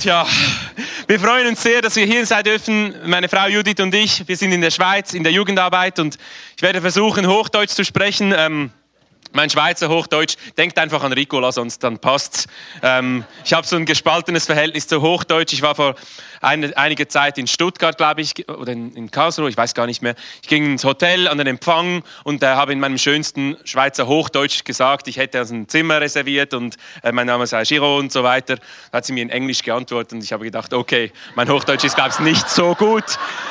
Tja, wir freuen uns sehr, dass wir hier sein dürfen, meine Frau Judith und ich. Wir sind in der Schweiz in der Jugendarbeit und ich werde versuchen, Hochdeutsch zu sprechen. Ähm, mein Schweizer Hochdeutsch, denkt einfach an Ricola, sonst dann passt's. Ähm, ich habe so ein gespaltenes Verhältnis zu Hochdeutsch. Ich war vor eine, einiger Zeit in Stuttgart, glaube ich, oder in, in, Karlsruhe, ich weiß gar nicht mehr. Ich ging ins Hotel an den Empfang und äh, habe in meinem schönsten Schweizer Hochdeutsch gesagt, ich hätte also ein Zimmer reserviert und äh, mein Name sei Giro und so weiter. Da hat sie mir in Englisch geantwortet und ich habe gedacht, okay, mein Hochdeutsch ist, glaube ich, nicht so gut.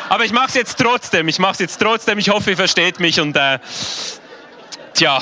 Aber ich mache es jetzt trotzdem. Ich mache es jetzt trotzdem. Ich hoffe, ihr versteht mich und äh, tja.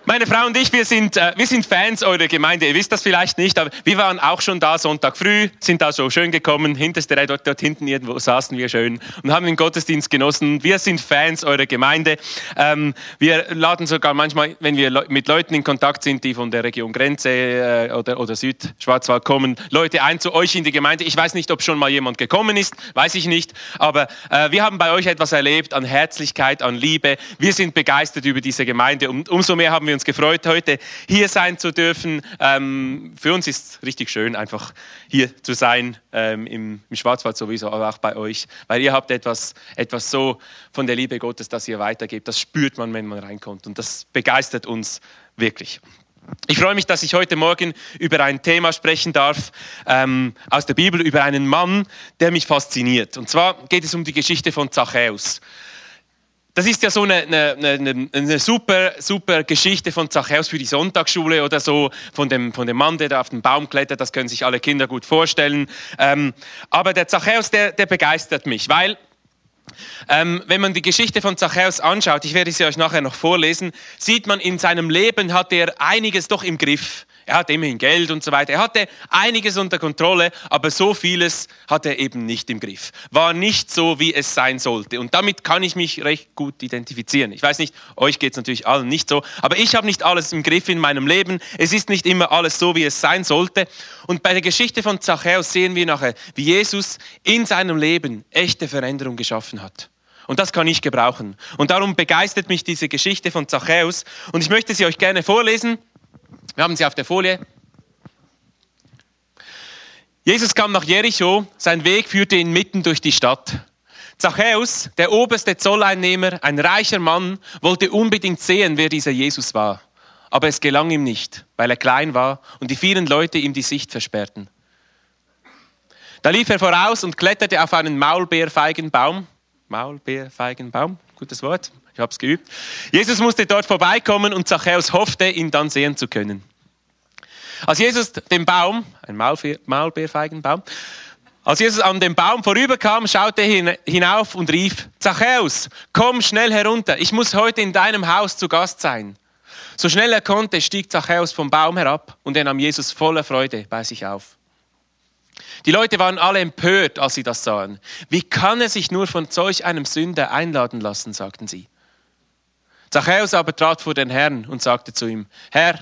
Meine Frau und ich, wir sind, äh, wir sind Fans eurer Gemeinde. Ihr wisst das vielleicht nicht, aber wir waren auch schon da Sonntag früh, sind da so schön gekommen. Hinterste Reihe, dort, dort hinten irgendwo saßen wir schön und haben den Gottesdienst genossen. Wir sind Fans eurer Gemeinde. Ähm, wir laden sogar manchmal, wenn wir mit Leuten in Kontakt sind, die von der Region Grenze äh, oder, oder Südschwarzwald kommen, Leute ein zu euch in die Gemeinde. Ich weiß nicht, ob schon mal jemand gekommen ist, weiß ich nicht. Aber äh, wir haben bei euch etwas erlebt an Herzlichkeit, an Liebe. Wir sind begeistert über diese Gemeinde. Gemeinde. Und umso mehr haben wir uns gefreut, heute hier sein zu dürfen. Ähm, für uns ist es richtig schön, einfach hier zu sein, ähm, im, im, Schwarzwald sowieso, aber auch bei euch, weil ihr habt etwas, etwas so von der Liebe Gottes, das ihr weitergebt. Das spürt man, wenn man reinkommt. Und das begeistert uns wirklich. Ich freue mich, dass ich heute Morgen über ein Thema sprechen darf ähm, aus der Bibel, über einen Mann, der mich fasziniert. Und zwar geht es um die Geschichte von Zachäus. Das ist ja so eine, eine, eine, eine, super, super Geschichte von Zachäus für die Sonntagsschule oder so, von dem, von dem Mann, der da auf den Baum klettert, das können sich alle Kinder gut vorstellen. Ähm, aber der Zachäus, der, der begeistert mich, weil ähm, wenn man die Geschichte von Zachäus anschaut, ich werde sie euch nachher noch vorlesen, sieht man, in seinem Leben hat er einiges doch im Griff. Er hat immerhin Geld und so weiter. Er hatte einiges unter Kontrolle, aber so vieles hat er eben nicht im Griff. War nicht so, wie es sein sollte. Und damit kann ich mich recht gut identifizieren. Ich weiß nicht, euch geht es natürlich allen nicht so, aber ich habe nicht alles im Griff in meinem Leben. Es ist nicht immer alles so, wie es sein sollte. Und bei der Geschichte von Zachäus sehen wir nachher, wie Jesus in seinem Leben echte Veränderung geschaffen hat. Und das kann ich gebrauchen. Und darum begeistert mich diese Geschichte von Zachäus. Und ich möchte sie euch gerne vorlesen. Wir haben sie auf der Folie. Jesus kam nach Jericho, sein Weg führte ihn mitten durch die Stadt. Zachäus, der oberste Zolleinnehmer, ein reicher Mann, wollte unbedingt sehen, wer dieser Jesus war. Aber es gelang ihm nicht, weil er klein war und die vielen Leute ihm die Sicht versperrten. Da lief er voraus und kletterte auf einen Maulbeerfeigenbaum. Maulbeerfeigenbaum, gutes Wort ich habe es geübt. Jesus musste dort vorbeikommen und Zachäus hoffte, ihn dann sehen zu können. Als Jesus den Baum, ein Maulbeerfeigenbaum, als Jesus an dem Baum vorüberkam, schaute er hinauf und rief, Zachäus, komm schnell herunter, ich muss heute in deinem Haus zu Gast sein. So schnell er konnte, stieg Zachäus vom Baum herab und er nahm Jesus voller Freude bei sich auf. Die Leute waren alle empört, als sie das sahen. Wie kann er sich nur von solch einem Sünder einladen lassen, sagten sie. Zachäus aber trat vor den Herrn und sagte zu ihm, Herr,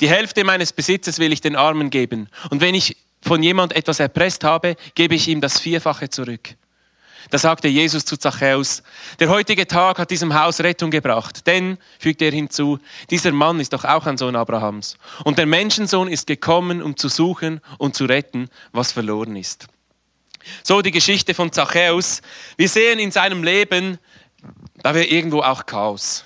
die Hälfte meines Besitzes will ich den Armen geben, und wenn ich von jemand etwas erpresst habe, gebe ich ihm das Vierfache zurück. Da sagte Jesus zu Zachäus, der heutige Tag hat diesem Haus Rettung gebracht, denn, fügte er hinzu, dieser Mann ist doch auch ein Sohn Abrahams. Und der Menschensohn ist gekommen, um zu suchen und zu retten, was verloren ist. So die Geschichte von Zachäus. Wir sehen in seinem Leben, da wäre irgendwo auch Chaos.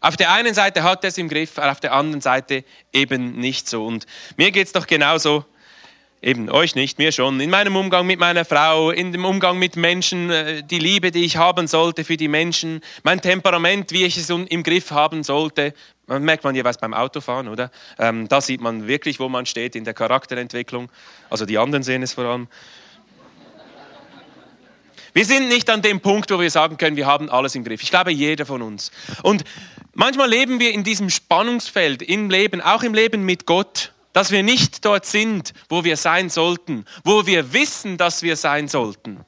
Auf der einen Seite hat er es im Griff, auf der anderen Seite eben nicht so. Und mir geht es doch genauso, eben euch nicht, mir schon, in meinem Umgang mit meiner Frau, in dem Umgang mit Menschen, äh, die Liebe, die ich haben sollte für die Menschen, mein Temperament, wie ich es im Griff haben sollte. Man merkt man jeweils beim Autofahren, oder? Ähm, da sieht man wirklich, wo man steht in der Charakterentwicklung. Also die anderen sehen es vor allem. Wir sind nicht an dem Punkt, wo wir sagen können, wir haben alles im Griff. Ich glaube, jeder von uns. Und manchmal leben wir in diesem Spannungsfeld im Leben, auch im Leben mit Gott, dass wir nicht dort sind, wo wir sein sollten, wo wir wissen, dass wir sein sollten.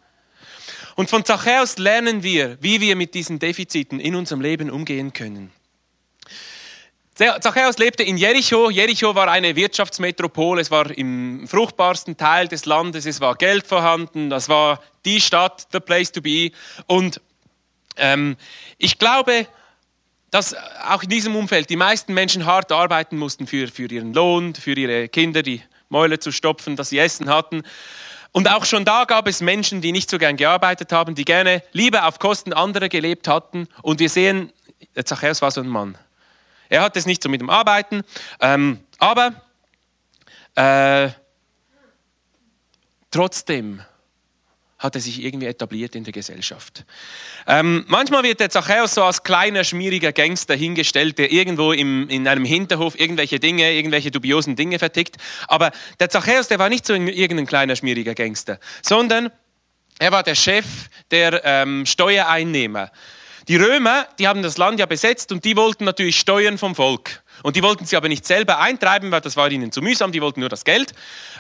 Und von Zachäus lernen wir, wie wir mit diesen Defiziten in unserem Leben umgehen können. Zachäus lebte in Jericho. Jericho war eine Wirtschaftsmetropole. Es war im fruchtbarsten Teil des Landes. Es war Geld vorhanden. Das war die Stadt, the place to be. Und ähm, ich glaube, dass auch in diesem Umfeld die meisten Menschen hart arbeiten mussten für, für ihren Lohn, für ihre Kinder. Die Mäule zu stopfen, dass sie Essen hatten. Und auch schon da gab es Menschen, die nicht so gern gearbeitet haben, die gerne lieber auf Kosten anderer gelebt hatten. Und wir sehen, Zachäus war so ein Mann. Er hat es nicht so mit dem Arbeiten, ähm, aber äh, trotzdem hat er sich irgendwie etabliert in der Gesellschaft. Ähm, manchmal wird der Zachäus so als kleiner, schmieriger Gangster hingestellt, der irgendwo im, in einem Hinterhof irgendwelche Dinge, irgendwelche dubiosen Dinge vertickt. Aber der Zachäus, der war nicht so irgendein kleiner, schmieriger Gangster, sondern er war der Chef der ähm, Steuereinnehmer. Die Römer, die haben das Land ja besetzt und die wollten natürlich Steuern vom Volk. Und die wollten sie aber nicht selber eintreiben, weil das war ihnen zu mühsam, die wollten nur das Geld.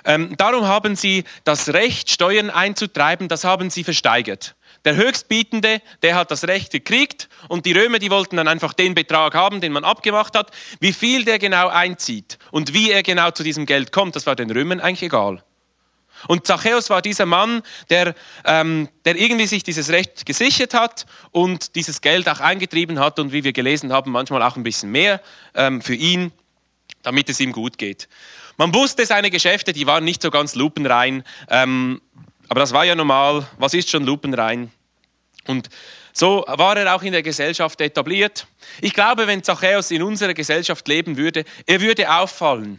Ähm, darum haben sie das Recht, Steuern einzutreiben, das haben sie versteigert. Der Höchstbietende, der hat das Recht gekriegt und die Römer, die wollten dann einfach den Betrag haben, den man abgemacht hat. Wie viel der genau einzieht und wie er genau zu diesem Geld kommt, das war den Römern eigentlich egal. Und Zachäus war dieser Mann, der, ähm, der irgendwie sich dieses Recht gesichert hat und dieses Geld auch eingetrieben hat und wie wir gelesen haben, manchmal auch ein bisschen mehr ähm, für ihn, damit es ihm gut geht. Man wusste, seine Geschäfte, die waren nicht so ganz lupenrein, ähm, aber das war ja normal. Was ist schon lupenrein? Und so war er auch in der Gesellschaft etabliert. Ich glaube, wenn Zachäus in unserer Gesellschaft leben würde, er würde auffallen,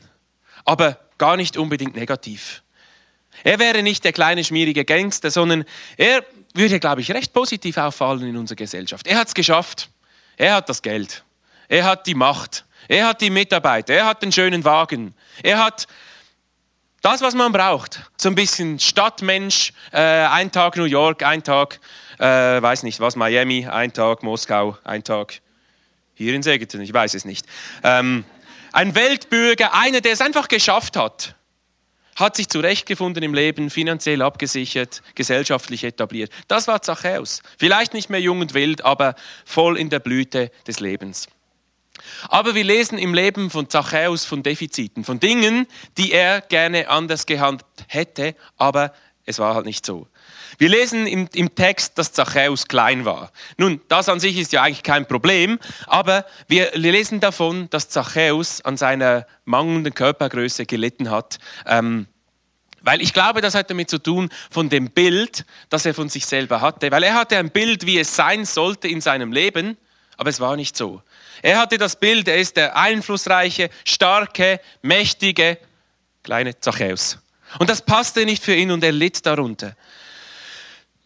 aber gar nicht unbedingt negativ. Er wäre nicht der kleine schmierige Gangster, sondern er würde, glaube ich, recht positiv auffallen in unserer Gesellschaft. Er hat es geschafft. Er hat das Geld. Er hat die Macht. Er hat die Mitarbeiter. Er hat den schönen Wagen. Er hat das, was man braucht. So ein bisschen Stadtmensch. Äh, ein Tag New York, ein Tag, äh, weiß nicht was, Miami, ein Tag Moskau, ein Tag hier in Segeten, ich weiß es nicht. Ähm, ein Weltbürger, einer, der es einfach geschafft hat hat sich zurechtgefunden im Leben, finanziell abgesichert, gesellschaftlich etabliert. Das war Zachäus. Vielleicht nicht mehr jung und wild, aber voll in der Blüte des Lebens. Aber wir lesen im Leben von Zachäus von Defiziten, von Dingen, die er gerne anders gehandelt hätte, aber es war halt nicht so. Wir lesen im, im, Text, dass Zachäus klein war. Nun, das an sich ist ja eigentlich kein Problem, aber wir lesen davon, dass Zachäus an seiner mangelnden Körpergröße gelitten hat. Ähm, weil ich glaube, das hat damit zu tun von dem Bild, das er von sich selber hatte. Weil er hatte ein Bild, wie es sein sollte in seinem Leben, aber es war nicht so. Er hatte das Bild, er ist der einflussreiche, starke, mächtige, kleine Zachäus. Und das passte nicht für ihn und er litt darunter.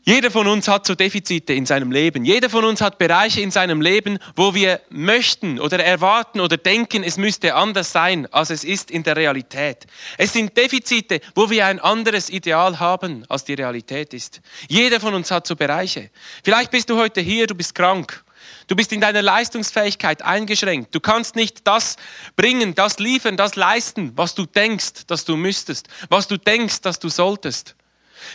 Jeder von uns hat so Defizite in seinem Leben. Jeder von uns hat Bereiche in seinem Leben, wo wir möchten oder erwarten oder denken, es müsste anders sein, als es ist in der Realität. Es sind Defizite, wo wir ein anderes Ideal haben, als die Realität ist. Jeder von uns hat so Bereiche. Vielleicht bist du heute hier, du bist krank. Du bist in deiner Leistungsfähigkeit eingeschränkt. Du kannst nicht das bringen, das liefern, das leisten, was du denkst, dass du müsstest, was du denkst, dass du solltest.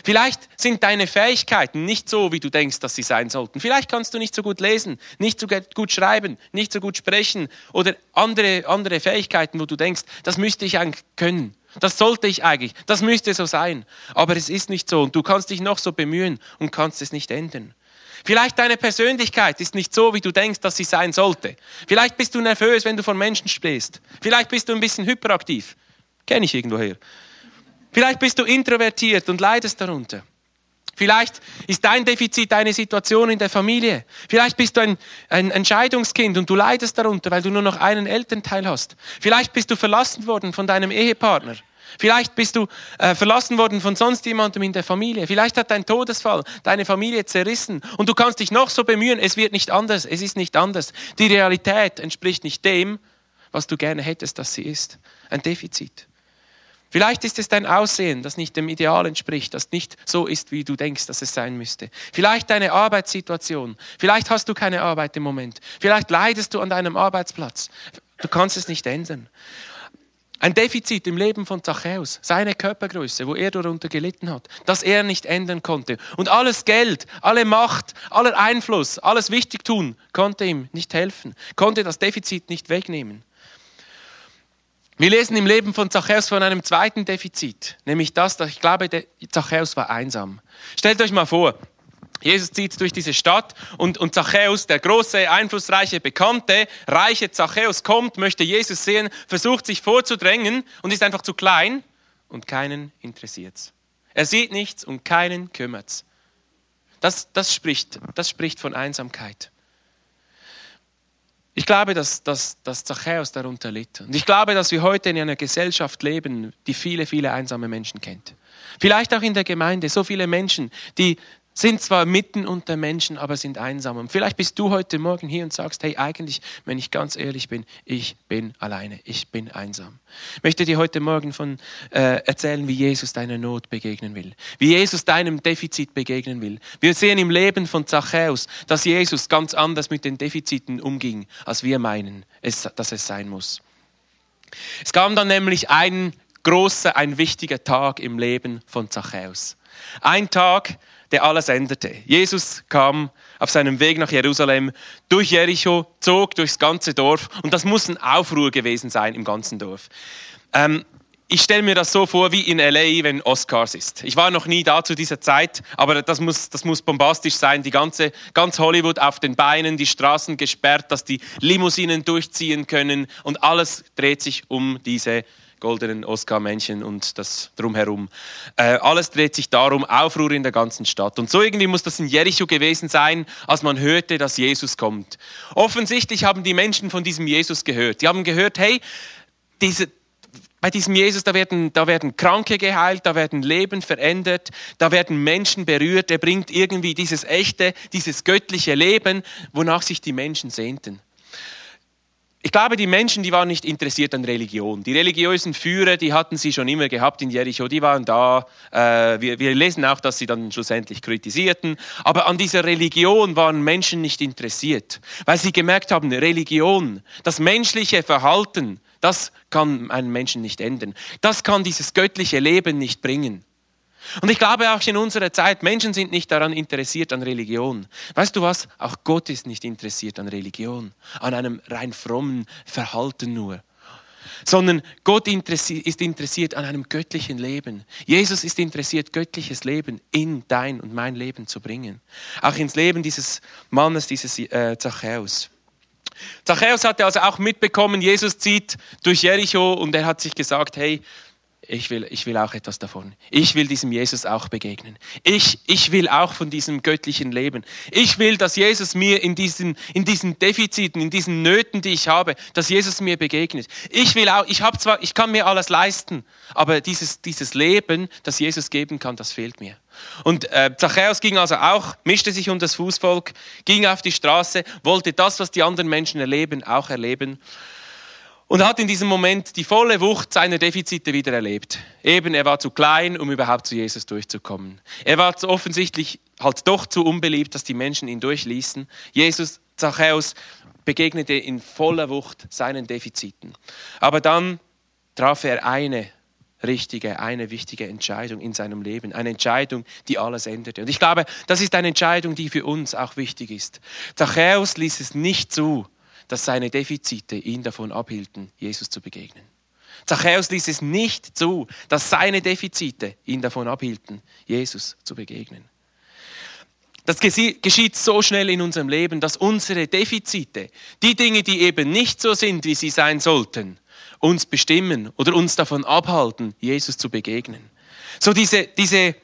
Vielleicht sind deine Fähigkeiten nicht so, wie du denkst, dass sie sein sollten. Vielleicht kannst du nicht so gut lesen, nicht so gut schreiben, nicht so gut sprechen oder andere, andere Fähigkeiten, wo du denkst, das müsste ich eigentlich können. Das sollte ich eigentlich. Das müsste so sein. Aber es ist nicht so und du kannst dich noch so bemühen und kannst es nicht ändern. Vielleicht deine Persönlichkeit ist nicht so, wie du denkst, dass sie sein sollte. Vielleicht bist du nervös, wenn du von Menschen sprichst. Vielleicht bist du ein bisschen hyperaktiv. Kenne ich irgendwoher. Vielleicht bist du introvertiert und leidest darunter. Vielleicht ist dein Defizit eine Situation in der Familie. Vielleicht bist du ein, ein Entscheidungskind und du leidest darunter, weil du nur noch einen Elternteil hast. Vielleicht bist du verlassen worden von deinem Ehepartner. Vielleicht bist du äh, verlassen worden von sonst jemandem in der Familie. Vielleicht hat dein Todesfall deine Familie zerrissen und du kannst dich noch so bemühen. Es wird nicht anders. Es ist nicht anders. Die Realität entspricht nicht dem, was du gerne hättest, dass sie ist. Ein Defizit. Vielleicht ist es dein Aussehen, das nicht dem Ideal entspricht, das nicht so ist, wie du denkst, dass es sein müsste. Vielleicht deine Arbeitssituation. Vielleicht hast du keine Arbeit im Moment. Vielleicht leidest du an deinem Arbeitsplatz. Du kannst es nicht ändern. Ein Defizit im Leben von Zachäus, seine Körpergröße, wo er darunter gelitten hat, das er nicht ändern konnte. Und alles Geld, alle Macht, aller Einfluss, alles Wichtigtun konnte ihm nicht helfen, konnte das Defizit nicht wegnehmen. Wir lesen im Leben von Zachäus von einem zweiten Defizit, nämlich das, dass ich glaube, Zachäus war einsam. Stellt euch mal vor, Jesus zieht durch diese Stadt und, und Zachäus, der große, einflussreiche, bekannte, reiche Zachäus kommt, möchte Jesus sehen, versucht sich vorzudrängen und ist einfach zu klein und keinen interessiert's. Er sieht nichts und keinen kümmert's. Das, das, spricht, das spricht von Einsamkeit. Ich glaube, dass, dass, dass Zachäus darunter litt. Und ich glaube, dass wir heute in einer Gesellschaft leben, die viele, viele einsame Menschen kennt. Vielleicht auch in der Gemeinde, so viele Menschen, die sind zwar mitten unter Menschen, aber sind einsam. Und vielleicht bist du heute Morgen hier und sagst, hey, eigentlich, wenn ich ganz ehrlich bin, ich bin alleine, ich bin einsam. Ich möchte dir heute Morgen von äh, erzählen, wie Jesus deiner Not begegnen will, wie Jesus deinem Defizit begegnen will. Wir sehen im Leben von Zachäus, dass Jesus ganz anders mit den Defiziten umging, als wir meinen, es, dass es sein muss. Es kam dann nämlich ein großer, ein wichtiger Tag im Leben von Zachäus. Ein Tag, der alles änderte. Jesus kam auf seinem Weg nach Jerusalem durch Jericho, zog durchs ganze Dorf und das muss ein Aufruhr gewesen sein im ganzen Dorf. Ähm, ich stelle mir das so vor wie in LA, wenn Oscars ist. Ich war noch nie da zu dieser Zeit, aber das muss, das muss bombastisch sein. Die ganze, ganz Hollywood auf den Beinen, die Straßen gesperrt, dass die Limousinen durchziehen können und alles dreht sich um diese goldenen Oscar-Männchen und das drumherum. Äh, alles dreht sich darum, Aufruhr in der ganzen Stadt. Und so irgendwie muss das in Jericho gewesen sein, als man hörte, dass Jesus kommt. Offensichtlich haben die Menschen von diesem Jesus gehört. Die haben gehört, hey, diese, bei diesem Jesus, da werden, da werden Kranke geheilt, da werden Leben verändert, da werden Menschen berührt. Er bringt irgendwie dieses echte, dieses göttliche Leben, wonach sich die Menschen sehnten. Ich glaube, die Menschen, die waren nicht interessiert an Religion. Die religiösen Führer, die hatten sie schon immer gehabt in Jericho, die waren da. Äh, wir, wir lesen auch, dass sie dann schlussendlich kritisierten. Aber an dieser Religion waren Menschen nicht interessiert, weil sie gemerkt haben, Religion, das menschliche Verhalten, das kann einen Menschen nicht ändern. Das kann dieses göttliche Leben nicht bringen. Und ich glaube auch in unserer Zeit, Menschen sind nicht daran interessiert an Religion. Weißt du was? Auch Gott ist nicht interessiert an Religion, an einem rein frommen Verhalten nur. Sondern Gott ist interessiert an einem göttlichen Leben. Jesus ist interessiert, göttliches Leben in dein und mein Leben zu bringen. Auch ins Leben dieses Mannes, dieses äh, Zachäus. Zachäus hatte also auch mitbekommen, Jesus zieht durch Jericho und er hat sich gesagt, hey, ich will, ich will auch etwas davon. Ich will diesem Jesus auch begegnen. Ich, ich will auch von diesem göttlichen Leben. Ich will, dass Jesus mir in diesen, in diesen Defiziten, in diesen Nöten, die ich habe, dass Jesus mir begegnet. Ich will auch, ich habe zwar, ich kann mir alles leisten, aber dieses, dieses Leben, das Jesus geben kann, das fehlt mir. Und äh, Zachäus ging also auch, mischte sich unter das Fußvolk, ging auf die Straße, wollte das, was die anderen Menschen erleben, auch erleben und hat in diesem Moment die volle Wucht seiner Defizite wieder erlebt. Eben, er war zu klein, um überhaupt zu Jesus durchzukommen. Er war offensichtlich halt doch zu unbeliebt, dass die Menschen ihn durchließen. Jesus, Zachäus, begegnete in voller Wucht seinen Defiziten. Aber dann traf er eine richtige, eine wichtige Entscheidung in seinem Leben. Eine Entscheidung, die alles änderte. Und ich glaube, das ist eine Entscheidung, die für uns auch wichtig ist. Zachäus ließ es nicht zu, dass seine Defizite ihn davon abhielten, Jesus zu begegnen. Zachäus ließ es nicht zu, dass seine Defizite ihn davon abhielten, Jesus zu begegnen. Das geschieht so schnell in unserem Leben, dass unsere Defizite, die Dinge, die eben nicht so sind, wie sie sein sollten, uns bestimmen oder uns davon abhalten, Jesus zu begegnen. So diese, diese,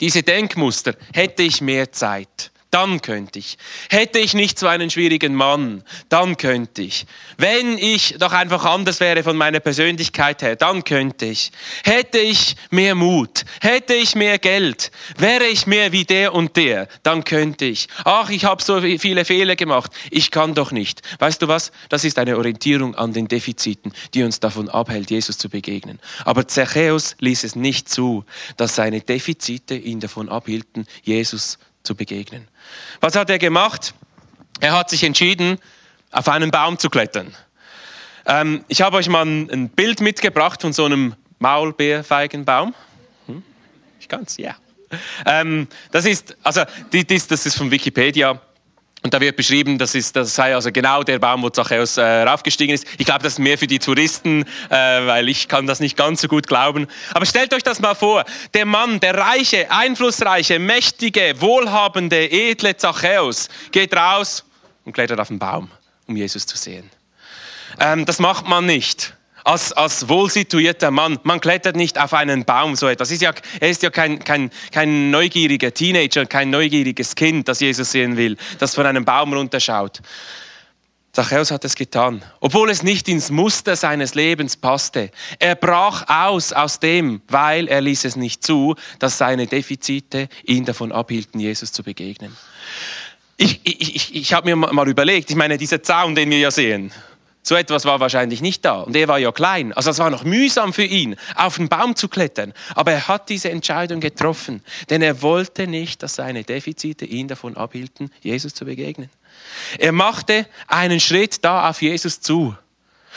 diese Denkmuster, hätte ich mehr Zeit, dann könnte ich. Hätte ich nicht so einen schwierigen Mann, dann könnte ich. Wenn ich doch einfach anders wäre von meiner Persönlichkeit her, dann könnte ich. Hätte ich mehr Mut, hätte ich mehr Geld, wäre ich mehr wie der und der, dann könnte ich. Ach, ich habe so viele Fehler gemacht, ich kann doch nicht. Weißt du was? Das ist eine Orientierung an den Defiziten, die uns davon abhält, Jesus zu begegnen. Aber Zachäus ließ es nicht zu, dass seine Defizite ihn davon abhielten, Jesus zu begegnen. Was hat er gemacht? Er hat sich entschieden, auf einen Baum zu klettern. Ähm, ich habe euch mal ein, Bild mitgebracht von so einem Maulbeerfeigenbaum. Hm? Ich kann's, ja. Ähm, das ist, also, die, das, das ist von Wikipedia. Und da wird beschrieben, das, ist, das sei also genau der Baum, wo Zachäus äh, raufgestiegen ist. Ich glaube, das ist mehr für die Touristen, äh, weil ich kann das nicht ganz so gut glauben. Aber stellt euch das mal vor. Der Mann, der reiche, einflussreiche, mächtige, wohlhabende, edle Zachäus geht raus und klettert auf den Baum, um Jesus zu sehen. Ähm, das macht man nicht. Als, als wohlsituierter Mann, man klettert nicht auf einen Baum, so etwas. Ist ja, er ist ja kein, kein, kein neugieriger Teenager, kein neugieriges Kind, das Jesus sehen will, das von einem Baum runterschaut. Zachäus hat es getan, obwohl es nicht ins Muster seines Lebens passte. Er brach aus aus dem, weil er ließ es nicht zu, dass seine Defizite ihn davon abhielten, Jesus zu begegnen. Ich, ich, ich, ich habe mir mal überlegt, ich meine, dieser Zaun, den wir ja sehen, so etwas war wahrscheinlich nicht da. Und er war ja klein. Also es war noch mühsam für ihn, auf den Baum zu klettern. Aber er hat diese Entscheidung getroffen. Denn er wollte nicht, dass seine Defizite ihn davon abhielten, Jesus zu begegnen. Er machte einen Schritt da auf Jesus zu.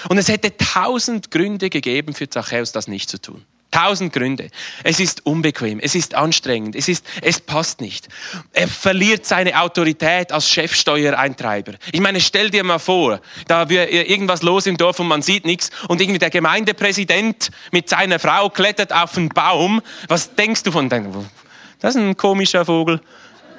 Und es hätte tausend Gründe gegeben für Zachäus, das nicht zu tun. Tausend Gründe. Es ist unbequem, es ist anstrengend, es, ist, es passt nicht. Er verliert seine Autorität als Chefsteuereintreiber. Ich meine, stell dir mal vor, da wäre irgendwas los im Dorf und man sieht nichts und irgendwie der Gemeindepräsident mit seiner Frau klettert auf einen Baum. Was denkst du von dem? Das ist ein komischer Vogel.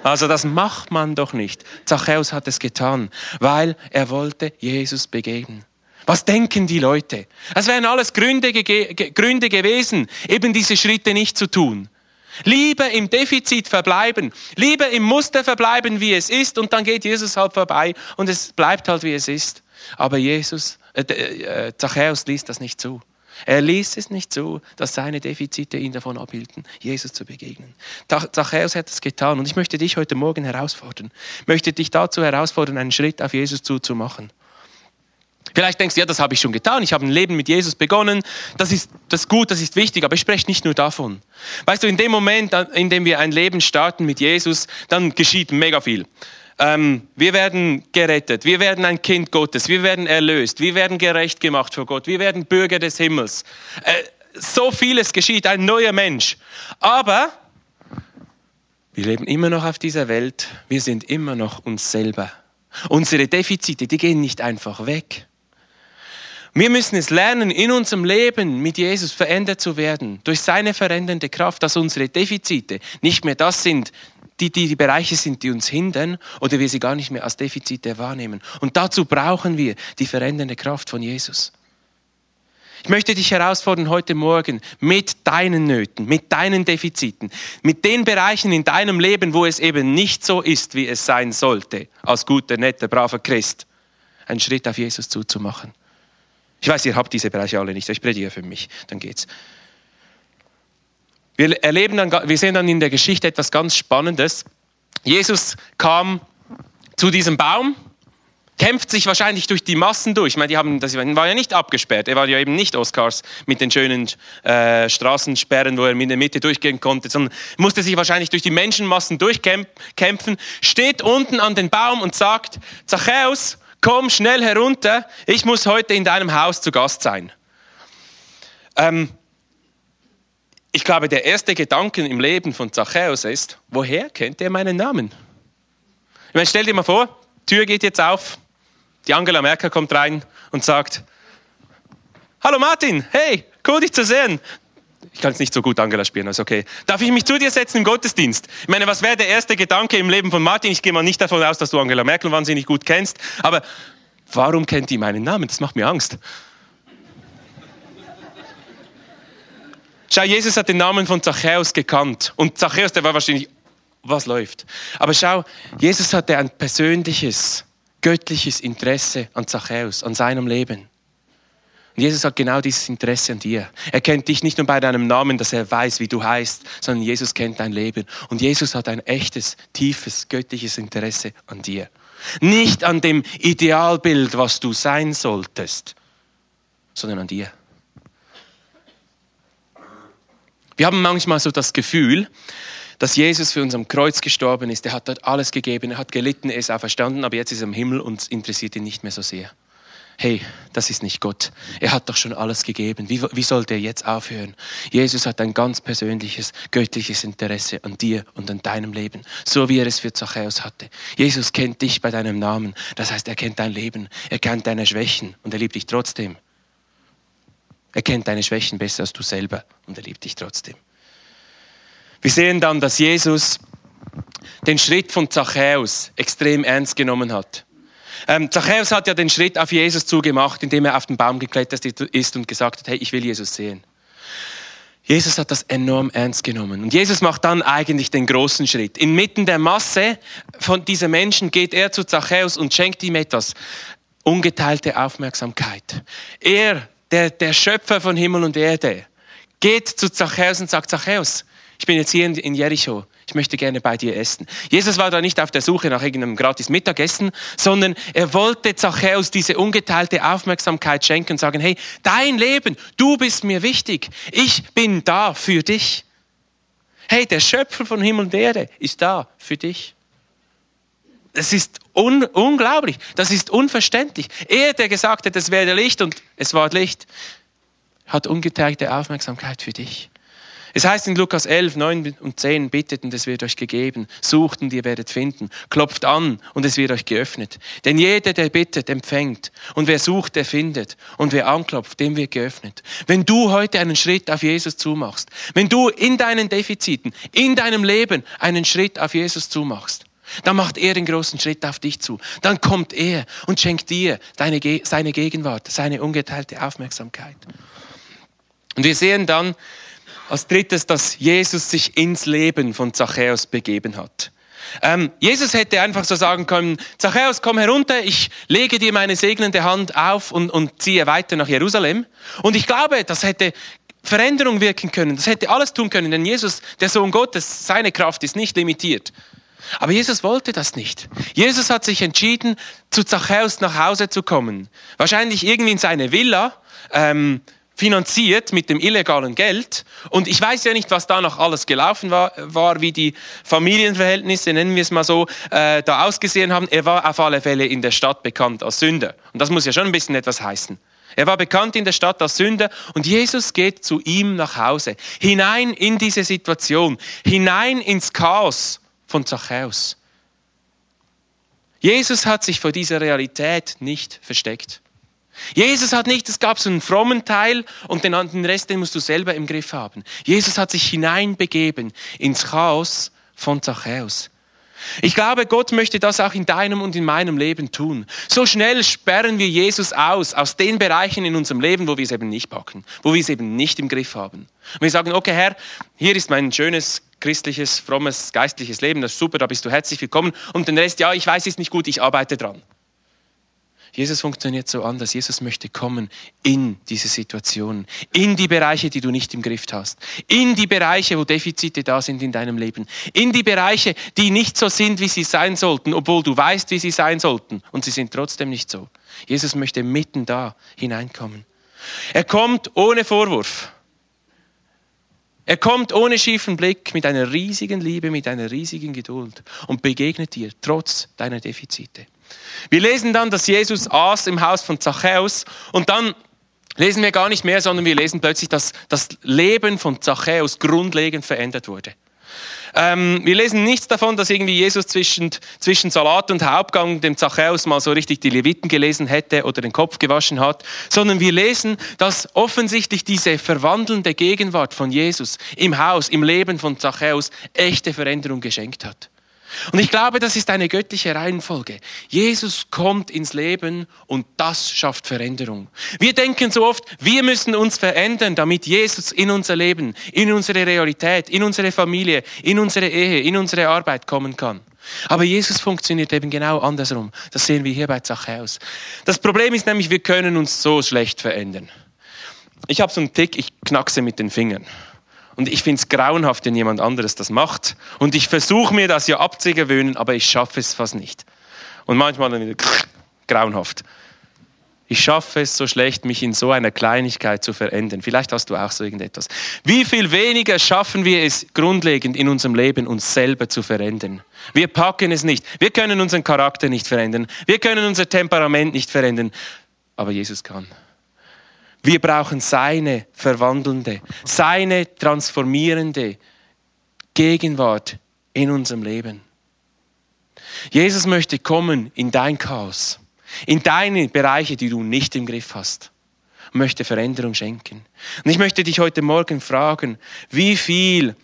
Also das macht man doch nicht. Zachäus hat es getan, weil er wollte Jesus begegnen. Was denken die Leute? Es wären alles Gründe, Gründe gewesen, eben diese Schritte nicht zu tun. Lieber im Defizit verbleiben, lieber im Muster verbleiben, wie es ist, und dann geht Jesus halt vorbei und es bleibt halt, wie es ist. Aber Jesus, äh, äh, Zachäus ließ das nicht zu. Er ließ es nicht zu, dass seine Defizite ihn davon abhielten, Jesus zu begegnen. Zachäus hat es getan und ich möchte dich heute Morgen herausfordern, möchte dich dazu herausfordern, einen Schritt auf Jesus zuzumachen. Vielleicht denkst du, ja, das habe ich schon getan. Ich habe ein Leben mit Jesus begonnen. Das ist, das ist gut, das ist wichtig, aber ich spreche nicht nur davon. Weißt du, in dem Moment, in dem wir ein Leben starten mit Jesus, dann geschieht mega viel. Ähm, wir werden gerettet, wir werden ein Kind Gottes, wir werden erlöst, wir werden gerecht gemacht vor Gott, wir werden Bürger des Himmels. Äh, so vieles geschieht, ein neuer Mensch. Aber wir leben immer noch auf dieser Welt, wir sind immer noch uns selber. Unsere Defizite, die gehen nicht einfach weg. Wir müssen es lernen, in unserem Leben mit Jesus verändert zu werden, durch seine verändernde Kraft, dass unsere Defizite nicht mehr das sind, die, die, die Bereiche sind, die uns hindern oder wir sie gar nicht mehr als Defizite wahrnehmen. Und dazu brauchen wir die verändernde Kraft von Jesus. Ich möchte dich herausfordern heute Morgen mit deinen Nöten, mit deinen Defiziten, mit den Bereichen in deinem Leben, wo es eben nicht so ist, wie es sein sollte, als guter, netter, braver Christ, einen Schritt auf Jesus zuzumachen. Ich weiß, ihr habt diese Bereiche alle nicht, ich predige für mich, dann geht's. Wir erleben dann, wir sehen dann in der Geschichte etwas ganz Spannendes. Jesus kam zu diesem Baum, kämpft sich wahrscheinlich durch die Massen durch. Ich meine, die haben, das war ja nicht abgesperrt. Er war ja eben nicht Oscars mit den schönen äh, Straßensperren, wo er in der Mitte durchgehen konnte, sondern musste sich wahrscheinlich durch die Menschenmassen durchkämpfen, steht unten an den Baum und sagt, Zachäus, komm schnell herunter, ich muss heute in deinem Haus zu Gast sein. Ähm, ich glaube, der erste Gedanke im Leben von Zachäus ist, woher kennt er meinen Namen? Ich meine, stell dir mal vor, Tür geht jetzt auf, die Angela Merkel kommt rein und sagt, Hallo Martin, hey, cool dich zu sehen. Ich kann es nicht so gut Angela spielen, also okay. Darf ich mich zu dir setzen im Gottesdienst? Ich meine, was wäre der erste Gedanke im Leben von Martin? Ich gehe mal nicht davon aus, dass du Angela Merkel wahnsinnig gut kennst, aber warum kennt die meinen Namen? Das macht mir Angst. Schau, Jesus hat den Namen von Zachäus gekannt. Und Zachäus, der war wahrscheinlich, was läuft? Aber schau, Jesus hatte ein persönliches, göttliches Interesse an Zachäus, an seinem Leben. Und Jesus hat genau dieses Interesse an dir. Er kennt dich nicht nur bei deinem Namen, dass er weiß, wie du heißt, sondern Jesus kennt dein Leben. Und Jesus hat ein echtes, tiefes, göttliches Interesse an dir. Nicht an dem Idealbild, was du sein solltest, sondern an dir. Wir haben manchmal so das Gefühl, dass Jesus für uns am Kreuz gestorben ist. Er hat dort alles gegeben, er hat gelitten, er ist auferstanden, aber jetzt ist er im Himmel und interessiert ihn nicht mehr so sehr hey, das ist nicht Gott. Er hat doch schon alles gegeben. Wie, wie sollte er jetzt aufhören? Jesus hat ein ganz persönliches, göttliches Interesse an dir und an deinem Leben, so wie er es für Zachäus hatte. Jesus kennt dich bei deinem Namen. Das heißt, er kennt dein Leben, er kennt deine Schwächen und er liebt dich trotzdem. Er kennt deine Schwächen besser als du selber und er liebt dich trotzdem. Wir sehen dann, dass Jesus den Schritt von Zachäus extrem ernst genommen hat. Ähm, Zachäus hat ja den Schritt auf Jesus zugemacht, indem er auf den Baum geklettert ist und gesagt hat, hey, ich will Jesus sehen. Jesus hat das enorm ernst genommen. Und Jesus macht dann eigentlich den großen Schritt. Inmitten der Masse von diesen Menschen geht er zu Zachäus und schenkt ihm etwas. Ungeteilte Aufmerksamkeit. Er, der, der Schöpfer von Himmel und Erde, geht zu Zachäus und sagt, Zachäus, ich bin jetzt hier in Jericho ich möchte gerne bei dir essen. Jesus war da nicht auf der Suche nach irgendeinem gratis Mittagessen, sondern er wollte Zachäus diese ungeteilte Aufmerksamkeit schenken und sagen, hey, dein Leben, du bist mir wichtig. Ich bin da für dich. Hey, der Schöpfer von Himmel und Erde ist da für dich. Das ist un unglaublich. Das ist unverständlich. Er, der gesagt hat, es werde Licht und es war Licht, hat ungeteilte Aufmerksamkeit für dich. Es heißt in Lukas 11, 9 und 10, bittet und es wird euch gegeben, sucht und ihr werdet finden, klopft an und es wird euch geöffnet. Denn jeder, der bittet, empfängt und wer sucht, der findet und wer anklopft, dem wird geöffnet. Wenn du heute einen Schritt auf Jesus zumachst, wenn du in deinen Defiziten, in deinem Leben einen Schritt auf Jesus zumachst, dann macht er den großen Schritt auf dich zu. Dann kommt er und schenkt dir deine, seine Gegenwart, seine ungeteilte Aufmerksamkeit. Und wir sehen dann, als drittes, dass Jesus sich ins Leben von Zachäus begeben hat. Ähm, Jesus hätte einfach so sagen können, Zachäus, komm herunter, ich lege dir meine segnende Hand auf und, und ziehe weiter nach Jerusalem. Und ich glaube, das hätte Veränderung wirken können, das hätte alles tun können, denn Jesus, der Sohn Gottes, seine Kraft ist nicht limitiert. Aber Jesus wollte das nicht. Jesus hat sich entschieden, zu Zachäus nach Hause zu kommen. Wahrscheinlich irgendwie in seine Villa, ähm, finanziert mit dem illegalen Geld. Und ich weiß ja nicht, was da noch alles gelaufen war, war wie die Familienverhältnisse, nennen wir es mal so, äh, da ausgesehen haben. Er war auf alle Fälle in der Stadt bekannt als Sünder. Und das muss ja schon ein bisschen etwas heißen. Er war bekannt in der Stadt als Sünder und Jesus geht zu ihm nach Hause, hinein in diese Situation, hinein ins Chaos von Zachäus. Jesus hat sich vor dieser Realität nicht versteckt. Jesus hat nicht, es gab so einen frommen Teil und den, anderen Rest, den musst du selber im Griff haben. Jesus hat sich hineinbegeben ins Chaos von Zachäus. Ich glaube, Gott möchte das auch in deinem und in meinem Leben tun. So schnell sperren wir Jesus aus, aus den Bereichen in unserem Leben, wo wir es eben nicht packen, wo wir es eben nicht im Griff haben. Und wir sagen, okay Herr, hier ist mein schönes christliches, frommes, geistliches Leben, das ist super, da bist du herzlich willkommen. Und den Rest, ja, ich weiß es nicht gut, ich arbeite dran. Jesus funktioniert so anders. Jesus möchte kommen in diese Situation, in die Bereiche, die du nicht im Griff hast, in die Bereiche, wo Defizite da sind in deinem Leben, in die Bereiche, die nicht so sind, wie sie sein sollten, obwohl du weißt, wie sie sein sollten und sie sind trotzdem nicht so. Jesus möchte mitten da hineinkommen. Er kommt ohne Vorwurf. Er kommt ohne schiefen Blick, mit einer riesigen Liebe, mit einer riesigen Geduld und begegnet dir trotz deiner Defizite. Wir lesen dann, dass Jesus aß im Haus von Zachäus und dann lesen wir gar nicht mehr, sondern wir lesen plötzlich, dass das Leben von Zachäus grundlegend verändert wurde. Ähm, wir lesen nichts davon, dass irgendwie Jesus zwischen, zwischen Salat und Hauptgang dem Zachäus mal so richtig die Leviten gelesen hätte oder den Kopf gewaschen hat, sondern wir lesen, dass offensichtlich diese verwandelnde Gegenwart von Jesus im Haus, im Leben von Zachäus echte Veränderung geschenkt hat. Und ich glaube, das ist eine göttliche Reihenfolge. Jesus kommt ins Leben und das schafft Veränderung. Wir denken so oft, wir müssen uns verändern, damit Jesus in unser Leben, in unsere Realität, in unsere Familie, in unsere Ehe, in unsere Arbeit kommen kann. Aber Jesus funktioniert eben genau andersrum. Das sehen wir hier bei Zachäus. Das Problem ist nämlich, wir können uns so schlecht verändern. Ich habe so einen Tick, ich knackse mit den Fingern. Und ich finde es grauenhaft, wenn jemand anderes das macht. Und ich versuche mir das ja abzugewöhnen, aber ich schaffe es fast nicht. Und manchmal dann wieder grauenhaft. Ich schaffe es so schlecht, mich in so einer Kleinigkeit zu verändern. Vielleicht hast du auch so irgendetwas. Wie viel weniger schaffen wir es grundlegend in unserem Leben, uns selber zu verändern? Wir packen es nicht. Wir können unseren Charakter nicht verändern. Wir können unser Temperament nicht verändern. Aber Jesus kann. Wir brauchen seine verwandelnde, seine transformierende Gegenwart in unserem Leben. Jesus möchte kommen in dein Chaos, in deine Bereiche, die du nicht im Griff hast, möchte Veränderung schenken. Und ich möchte dich heute Morgen fragen, wie viel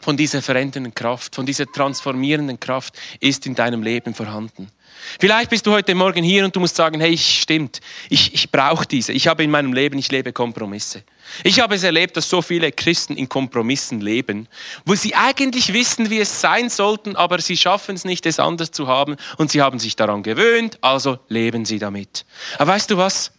von dieser verändernden Kraft, von dieser transformierenden Kraft ist in deinem Leben vorhanden. Vielleicht bist du heute Morgen hier und du musst sagen, hey, stimmt, ich, ich brauche diese. Ich habe in meinem Leben, ich lebe Kompromisse. Ich habe es erlebt, dass so viele Christen in Kompromissen leben, wo sie eigentlich wissen, wie es sein sollten, aber sie schaffen es nicht, es anders zu haben und sie haben sich daran gewöhnt, also leben sie damit. Aber weißt du was?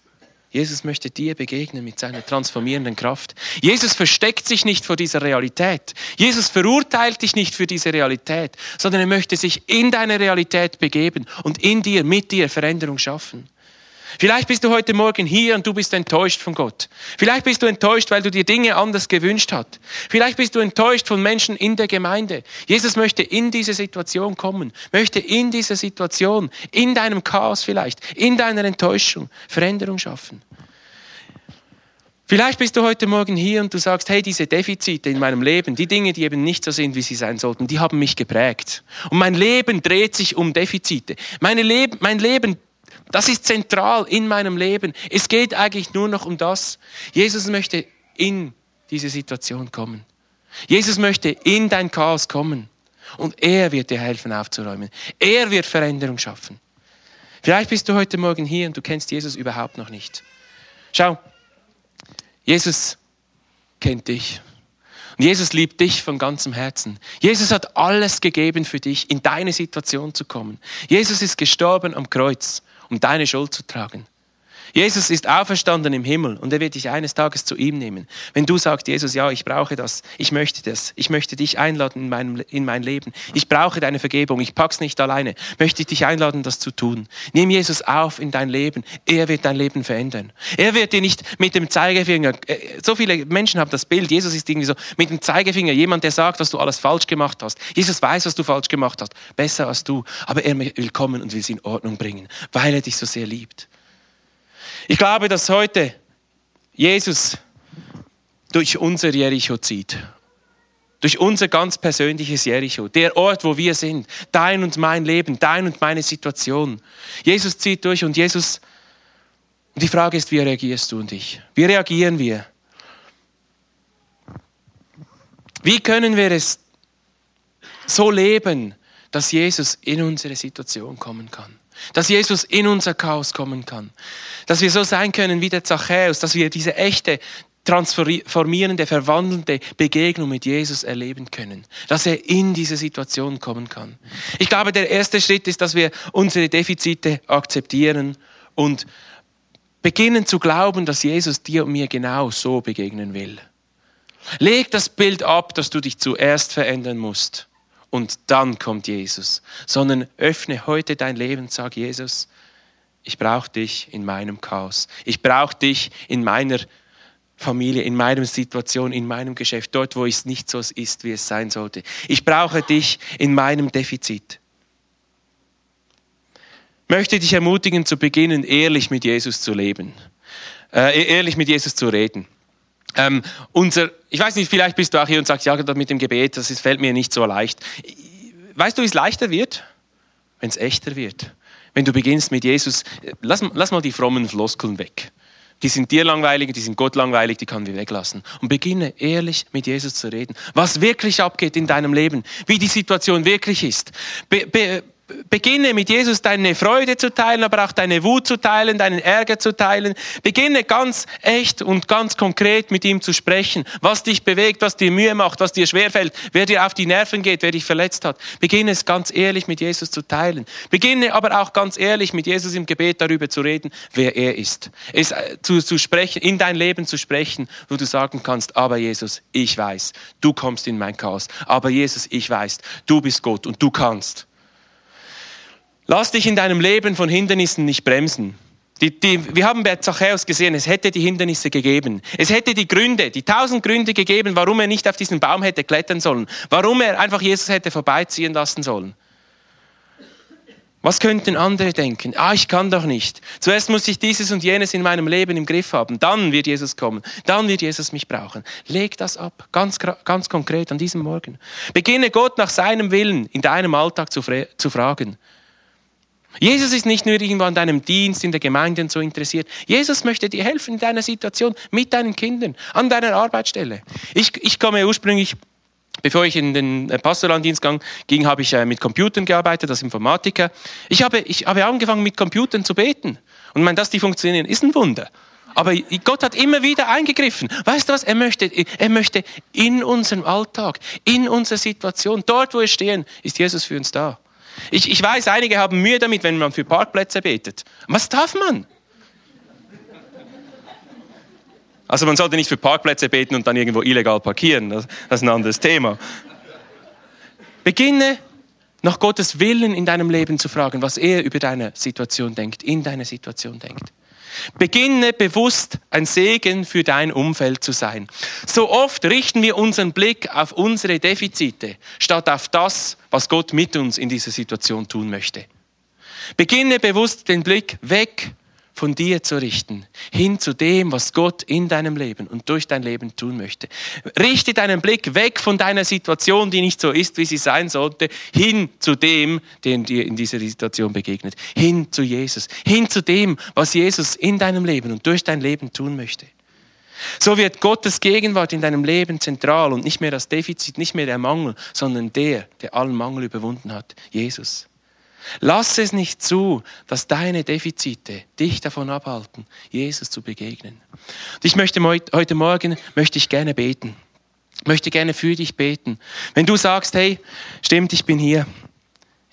Jesus möchte dir begegnen mit seiner transformierenden Kraft. Jesus versteckt sich nicht vor dieser Realität. Jesus verurteilt dich nicht für diese Realität, sondern er möchte sich in deine Realität begeben und in dir, mit dir Veränderung schaffen. Vielleicht bist du heute Morgen hier und du bist enttäuscht von Gott. Vielleicht bist du enttäuscht, weil du dir Dinge anders gewünscht hast. Vielleicht bist du enttäuscht von Menschen in der Gemeinde. Jesus möchte in diese Situation kommen, möchte in dieser Situation, in deinem Chaos vielleicht, in deiner Enttäuschung Veränderung schaffen. Vielleicht bist du heute Morgen hier und du sagst, hey, diese Defizite in meinem Leben, die Dinge, die eben nicht so sind, wie sie sein sollten, die haben mich geprägt. Und mein Leben dreht sich um Defizite. Meine Leben, mein Leben das ist zentral in meinem Leben. Es geht eigentlich nur noch um das. Jesus möchte in diese Situation kommen. Jesus möchte in dein Chaos kommen. Und er wird dir helfen aufzuräumen. Er wird Veränderung schaffen. Vielleicht bist du heute Morgen hier und du kennst Jesus überhaupt noch nicht. Schau, Jesus kennt dich. Und Jesus liebt dich von ganzem Herzen. Jesus hat alles gegeben für dich, in deine Situation zu kommen. Jesus ist gestorben am Kreuz um deine Schuld zu tragen. Jesus ist auferstanden im Himmel und er wird dich eines Tages zu ihm nehmen. Wenn du sagst, Jesus, ja, ich brauche das, ich möchte das, ich möchte dich einladen in, meinem, in mein Leben, ich brauche deine Vergebung, ich pack's nicht alleine, möchte ich dich einladen, das zu tun. Nimm Jesus auf in dein Leben, er wird dein Leben verändern. Er wird dir nicht mit dem Zeigefinger, äh, so viele Menschen haben das Bild, Jesus ist irgendwie so mit dem Zeigefinger, jemand, der sagt, was du alles falsch gemacht hast. Jesus weiß, was du falsch gemacht hast, besser als du, aber er will kommen und will es in Ordnung bringen, weil er dich so sehr liebt. Ich glaube, dass heute Jesus durch unser Jericho zieht. Durch unser ganz persönliches Jericho. Der Ort, wo wir sind. Dein und mein Leben, dein und meine Situation. Jesus zieht durch und Jesus, die Frage ist, wie reagierst du und ich? Wie reagieren wir? Wie können wir es so leben, dass Jesus in unsere Situation kommen kann? Dass Jesus in unser Chaos kommen kann. Dass wir so sein können wie der Zachäus, dass wir diese echte, transformierende, verwandelnde Begegnung mit Jesus erleben können. Dass er in diese Situation kommen kann. Ich glaube, der erste Schritt ist, dass wir unsere Defizite akzeptieren und beginnen zu glauben, dass Jesus dir und mir genau so begegnen will. Leg das Bild ab, dass du dich zuerst verändern musst und dann kommt Jesus, sondern öffne heute dein Leben, sag Jesus, ich brauche dich in meinem Chaos. Ich brauche dich in meiner Familie, in meiner Situation, in meinem Geschäft, dort, wo es nicht so ist, wie es sein sollte. Ich brauche dich in meinem Defizit. Ich möchte dich ermutigen, zu beginnen, ehrlich mit Jesus zu leben, äh, ehrlich mit Jesus zu reden. Ähm, unser, ich weiß nicht, vielleicht bist du auch hier und sagst, ja, mit dem Gebet, das ist, fällt mir nicht so leicht. Weißt du, wie es leichter wird? Wenn es echter wird. Wenn du beginnst mit Jesus, lass, lass mal die frommen Floskeln weg. Die sind dir langweilig, die sind Gott langweilig, die können wir weglassen. Und beginne ehrlich mit Jesus zu reden. Was wirklich abgeht in deinem Leben, wie die Situation wirklich ist. Be, be, Beginne mit Jesus deine Freude zu teilen, aber auch deine Wut zu teilen, deinen Ärger zu teilen. Beginne ganz echt und ganz konkret mit ihm zu sprechen, was dich bewegt, was dir Mühe macht, was dir schwerfällt, wer dir auf die Nerven geht, wer dich verletzt hat. Beginne es ganz ehrlich mit Jesus zu teilen. Beginne aber auch ganz ehrlich mit Jesus im Gebet darüber zu reden, wer er ist. Es äh, zu, zu sprechen, in dein Leben zu sprechen, wo du sagen kannst, aber Jesus, ich weiß, du kommst in mein Chaos. Aber Jesus, ich weiß, du bist Gott und du kannst. Lass dich in deinem Leben von Hindernissen nicht bremsen. Die, die, wir haben bei Zachäus gesehen, es hätte die Hindernisse gegeben. Es hätte die Gründe, die tausend Gründe gegeben, warum er nicht auf diesen Baum hätte klettern sollen. Warum er einfach Jesus hätte vorbeiziehen lassen sollen. Was könnten andere denken? Ah, ich kann doch nicht. Zuerst muss ich dieses und jenes in meinem Leben im Griff haben. Dann wird Jesus kommen. Dann wird Jesus mich brauchen. Leg das ab. Ganz, ganz konkret an diesem Morgen. Beginne Gott nach seinem Willen in deinem Alltag zu, zu fragen. Jesus ist nicht nur irgendwo an deinem Dienst in der Gemeinde und so interessiert. Jesus möchte dir helfen in deiner Situation mit deinen Kindern, an deiner Arbeitsstelle. Ich, ich komme ursprünglich bevor ich in den äh, Pastorandienst ging, habe ich äh, mit Computern gearbeitet als Informatiker. Ich habe, ich habe angefangen mit Computern zu beten. Und wenn das die funktionieren, ist ein Wunder. Aber Gott hat immer wieder eingegriffen. Weißt du was? Er möchte, er möchte in unserem Alltag, in unserer Situation, dort wo wir stehen, ist Jesus für uns da. Ich, ich weiß, einige haben Mühe damit, wenn man für Parkplätze betet. Was darf man? Also man sollte nicht für Parkplätze beten und dann irgendwo illegal parkieren. Das, das ist ein anderes Thema. Beginne nach Gottes Willen in deinem Leben zu fragen, was er über deine Situation denkt, in deine Situation denkt. Beginne bewusst ein Segen für dein Umfeld zu sein. So oft richten wir unseren Blick auf unsere Defizite, statt auf das, was Gott mit uns in dieser Situation tun möchte. Beginne bewusst den Blick weg von dir zu richten, hin zu dem, was Gott in deinem Leben und durch dein Leben tun möchte. Richte deinen Blick weg von deiner Situation, die nicht so ist, wie sie sein sollte, hin zu dem, der dir in dieser Situation begegnet, hin zu Jesus, hin zu dem, was Jesus in deinem Leben und durch dein Leben tun möchte. So wird Gottes Gegenwart in deinem Leben zentral und nicht mehr das Defizit, nicht mehr der Mangel, sondern der, der allen Mangel überwunden hat, Jesus. Lass es nicht zu, dass deine Defizite dich davon abhalten, Jesus zu begegnen. Und ich möchte heute Morgen möchte ich gerne beten. Ich möchte gerne für dich beten. Wenn du sagst, hey, stimmt, ich bin hier.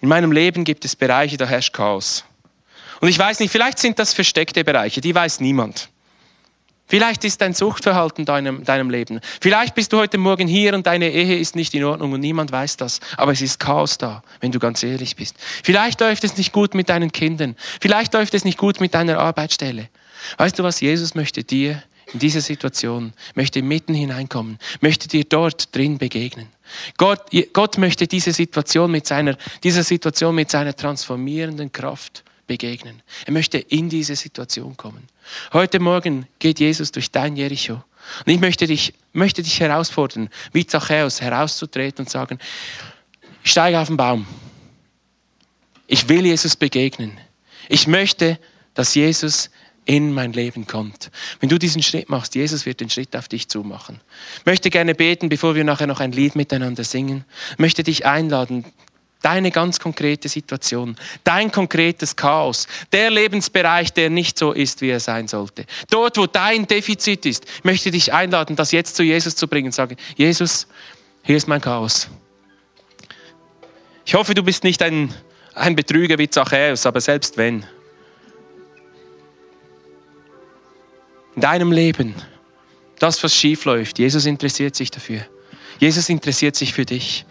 In meinem Leben gibt es Bereiche, da herrscht Chaos. Und ich weiß nicht, vielleicht sind das versteckte Bereiche, die weiß niemand. Vielleicht ist dein Suchtverhalten deinem, deinem Leben. Vielleicht bist du heute Morgen hier und deine Ehe ist nicht in Ordnung und niemand weiß das. Aber es ist Chaos da, wenn du ganz ehrlich bist. Vielleicht läuft es nicht gut mit deinen Kindern. Vielleicht läuft es nicht gut mit deiner Arbeitsstelle. Weißt du was? Jesus möchte dir in dieser Situation, möchte mitten hineinkommen, möchte dir dort drin begegnen. Gott, Gott möchte diese Situation mit seiner, dieser Situation mit seiner transformierenden Kraft begegnen. Er möchte in diese Situation kommen. Heute Morgen geht Jesus durch dein Jericho. Und ich möchte dich, möchte dich herausfordern, wie Zachäus herauszutreten und sagen, ich steige auf den Baum. Ich will Jesus begegnen. Ich möchte, dass Jesus in mein Leben kommt. Wenn du diesen Schritt machst, Jesus wird den Schritt auf dich zumachen. Ich möchte gerne beten, bevor wir nachher noch ein Lied miteinander singen. Ich möchte dich einladen, deine ganz konkrete Situation, dein konkretes Chaos, der Lebensbereich, der nicht so ist, wie er sein sollte. Dort, wo dein Defizit ist, möchte ich dich einladen, das jetzt zu Jesus zu bringen. Sagen, Jesus, hier ist mein Chaos. Ich hoffe, du bist nicht ein, ein Betrüger wie Zachäus, aber selbst wenn. In deinem Leben, das, was schief läuft, Jesus interessiert sich dafür. Jesus interessiert sich für dich.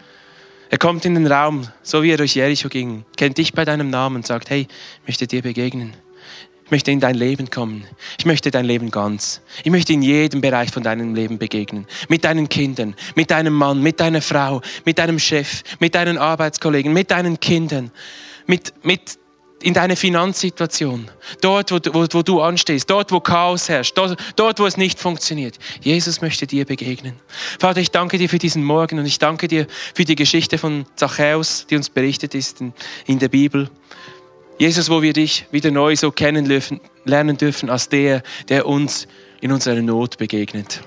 Er kommt in den Raum, so wie er durch Jericho ging, kennt dich bei deinem Namen und sagt, hey, ich möchte dir begegnen. Ich möchte in dein Leben kommen. Ich möchte dein Leben ganz. Ich möchte in jedem Bereich von deinem Leben begegnen. Mit deinen Kindern, mit deinem Mann, mit deiner Frau, mit deinem Chef, mit deinen Arbeitskollegen, mit deinen Kindern, mit, mit in deine Finanzsituation, dort, wo, wo, wo, du anstehst, dort, wo Chaos herrscht, dort, dort, wo es nicht funktioniert. Jesus möchte dir begegnen. Vater, ich danke dir für diesen Morgen und ich danke dir für die Geschichte von Zachäus, die uns berichtet ist in, in der Bibel. Jesus, wo wir dich wieder neu so kennenlernen dürfen als der, der uns in unserer Not begegnet.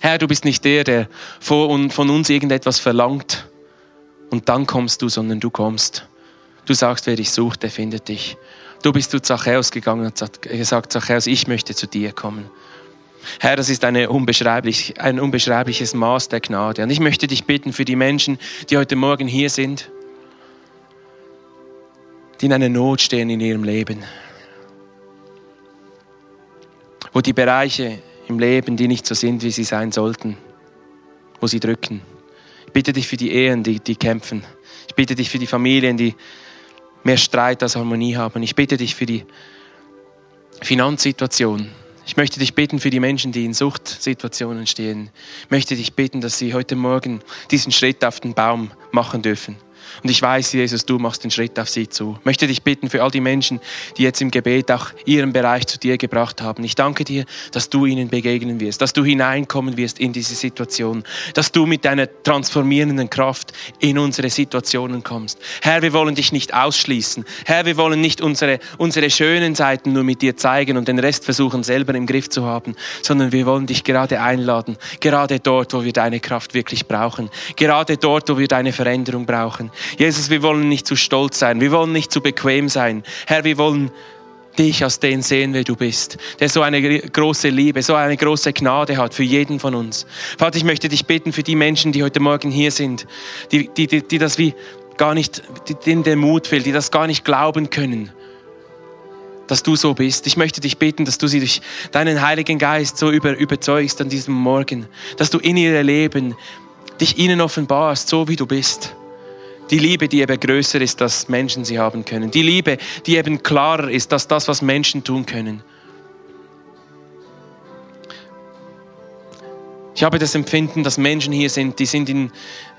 Herr, du bist nicht der, der von uns irgendetwas verlangt und dann kommst du, sondern du kommst. Du sagst, wer dich sucht, der findet dich. Du bist zu Zachäus gegangen und gesagt, Zachäus, ich möchte zu dir kommen. Herr, das ist unbeschreiblich, ein unbeschreibliches Maß der Gnade. Und ich möchte dich bitten für die Menschen, die heute Morgen hier sind, die in einer Not stehen in ihrem Leben. Wo die Bereiche im Leben, die nicht so sind, wie sie sein sollten, wo sie drücken. Ich bitte dich für die Ehen, die, die kämpfen. Ich bitte dich für die Familien, die mehr Streit als Harmonie haben. Ich bitte dich für die Finanzsituation. Ich möchte dich bitten für die Menschen, die in Suchtsituationen stehen. Ich möchte dich bitten, dass sie heute Morgen diesen Schritt auf den Baum machen dürfen. Und ich weiß, Jesus, du machst den Schritt auf sie zu. Ich möchte dich bitten für all die Menschen, die jetzt im Gebet auch ihren Bereich zu dir gebracht haben. Ich danke dir, dass du ihnen begegnen wirst, dass du hineinkommen wirst in diese Situation, dass du mit deiner transformierenden Kraft in unsere Situationen kommst. Herr, wir wollen dich nicht ausschließen. Herr, wir wollen nicht unsere, unsere schönen Seiten nur mit dir zeigen und den Rest versuchen selber im Griff zu haben, sondern wir wollen dich gerade einladen, gerade dort, wo wir deine Kraft wirklich brauchen, gerade dort, wo wir deine Veränderung brauchen. Jesus, wir wollen nicht zu stolz sein, wir wollen nicht zu bequem sein. Herr, wir wollen dich als den sehen, wer du bist, der so eine große Liebe, so eine große Gnade hat für jeden von uns. Vater, ich möchte dich bitten für die Menschen, die heute Morgen hier sind, die, die, die, die das wie gar nicht, denen der Mut fehlt, die das gar nicht glauben können, dass du so bist. Ich möchte dich bitten, dass du sie durch deinen Heiligen Geist so über, überzeugst an diesem Morgen, dass du in ihr Leben dich ihnen offenbarst, so wie du bist. Die Liebe, die eben größer ist, dass Menschen sie haben können. Die Liebe, die eben klarer ist, dass das, was Menschen tun können. Ich habe das Empfinden, dass Menschen hier sind, die sind in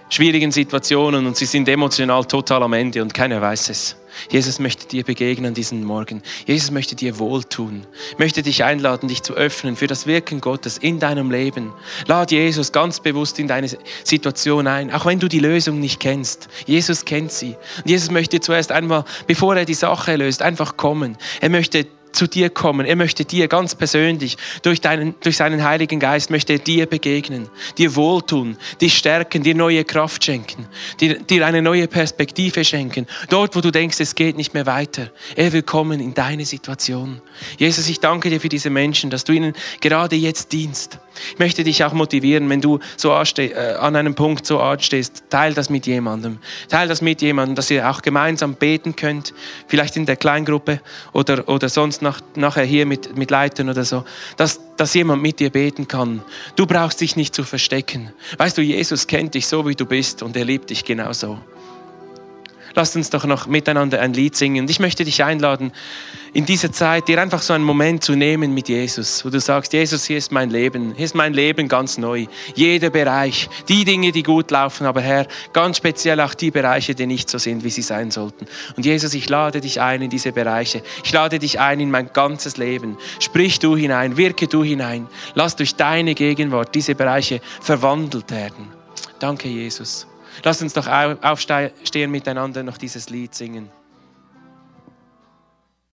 schwierigen Situationen und sie sind emotional total am Ende und keiner weiß es. Jesus möchte dir begegnen diesen Morgen. Jesus möchte dir wohltun. Möchte dich einladen, dich zu öffnen für das Wirken Gottes in deinem Leben. Lad Jesus ganz bewusst in deine Situation ein, auch wenn du die Lösung nicht kennst. Jesus kennt sie. Und Jesus möchte zuerst einmal, bevor er die Sache löst, einfach kommen. Er möchte zu dir kommen. Er möchte dir ganz persönlich, durch, deinen, durch seinen Heiligen Geist, möchte er dir begegnen, dir wohltun, dich stärken, dir neue Kraft schenken, dir, dir eine neue Perspektive schenken. Dort, wo du denkst, es geht nicht mehr weiter. Er will kommen in deine Situation. Jesus, ich danke dir für diese Menschen, dass du ihnen gerade jetzt dienst. Ich möchte dich auch motivieren, wenn du so äh, an einem Punkt so anstehst, teil das mit jemandem. Teil das mit jemandem, dass ihr auch gemeinsam beten könnt, vielleicht in der Kleingruppe oder, oder sonst nach, nachher hier mit, mit Leitern oder so, dass, dass jemand mit dir beten kann. Du brauchst dich nicht zu verstecken. Weißt du, Jesus kennt dich so, wie du bist und er liebt dich genauso. Lasst uns doch noch miteinander ein Lied singen. Und ich möchte dich einladen, in dieser Zeit dir einfach so einen Moment zu nehmen mit Jesus, wo du sagst, Jesus, hier ist mein Leben, hier ist mein Leben ganz neu. Jeder Bereich, die Dinge, die gut laufen, aber Herr, ganz speziell auch die Bereiche, die nicht so sind, wie sie sein sollten. Und Jesus, ich lade dich ein in diese Bereiche. Ich lade dich ein in mein ganzes Leben. Sprich du hinein, wirke du hinein. Lass durch deine Gegenwart diese Bereiche verwandelt werden. Danke, Jesus. Lass uns doch aufstehen miteinander noch dieses Lied singen.